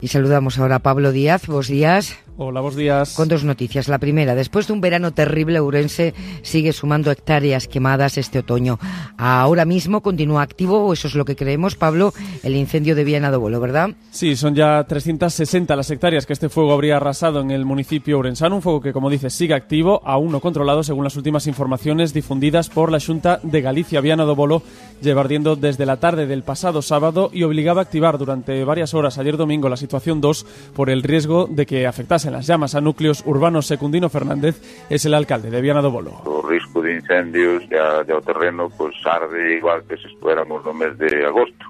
Y saludamos ahora a Pablo Díaz. Buenos días. Hola, buenos días. Con dos noticias. La primera, después de un verano terrible, Urense sigue sumando hectáreas quemadas este otoño. Ahora mismo continúa activo, o eso es lo que creemos, Pablo, el incendio de Viana do Bolo, ¿verdad? Sí, son ya 360 las hectáreas que este fuego habría arrasado en el municipio urensano. Un fuego que, como dice, sigue activo, aún no controlado, según las últimas informaciones difundidas por la Junta de Galicia. Viana do Bolo lleva ardiendo desde la tarde del pasado sábado y obligaba a activar durante varias horas ayer domingo la situación situación 2 por el riesgo de que afectasen las llamas a núcleos urbanos. Secundino Fernández es el alcalde de Viana do Bolo. O risco de incendios de, de o terreno pues, arde igual que se estuéramos no mes de agosto.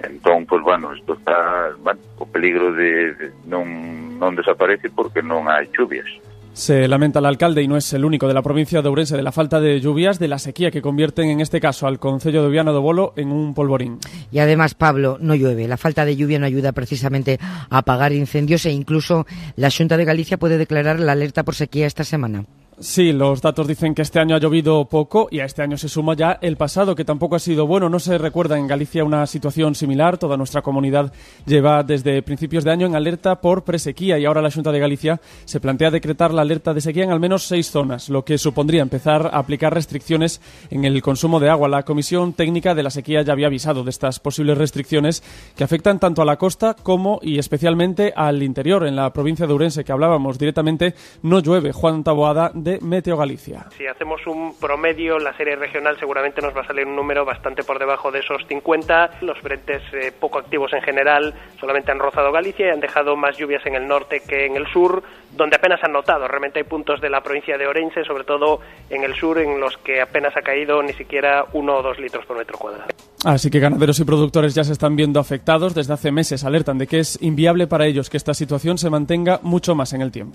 Entón, pues, bueno, isto está, bueno, o peligro de, de non, non desaparece porque non hai chuvias. Se lamenta el alcalde, y no es el único de la provincia de Ourense, de la falta de lluvias, de la sequía que convierten en este caso al Concello de Viana do Bolo en un polvorín. Y además, Pablo, no llueve. La falta de lluvia no ayuda precisamente a apagar incendios e incluso la Junta de Galicia puede declarar la alerta por sequía esta semana. Sí, los datos dicen que este año ha llovido poco y a este año se suma ya el pasado, que tampoco ha sido bueno. No se recuerda en Galicia una situación similar. Toda nuestra comunidad lleva desde principios de año en alerta por presequía y ahora la Junta de Galicia se plantea decretar la alerta de sequía en al menos seis zonas, lo que supondría empezar a aplicar restricciones en el consumo de agua. La Comisión Técnica de la Sequía ya había avisado de estas posibles restricciones que afectan tanto a la costa como y especialmente al interior. En la provincia de Urense, que hablábamos directamente, no llueve. Juan Taboada de Meteo Galicia. Si hacemos un promedio, la serie regional seguramente nos va a salir un número bastante por debajo de esos 50. Los frentes eh, poco activos en general solamente han rozado Galicia y han dejado más lluvias en el norte que en el sur, donde apenas han notado. Realmente hay puntos de la provincia de Orense, sobre todo en el sur, en los que apenas ha caído ni siquiera uno o dos litros por metro cuadrado. Así que ganaderos y productores ya se están viendo afectados. Desde hace meses alertan de que es inviable para ellos que esta situación se mantenga mucho más en el tiempo.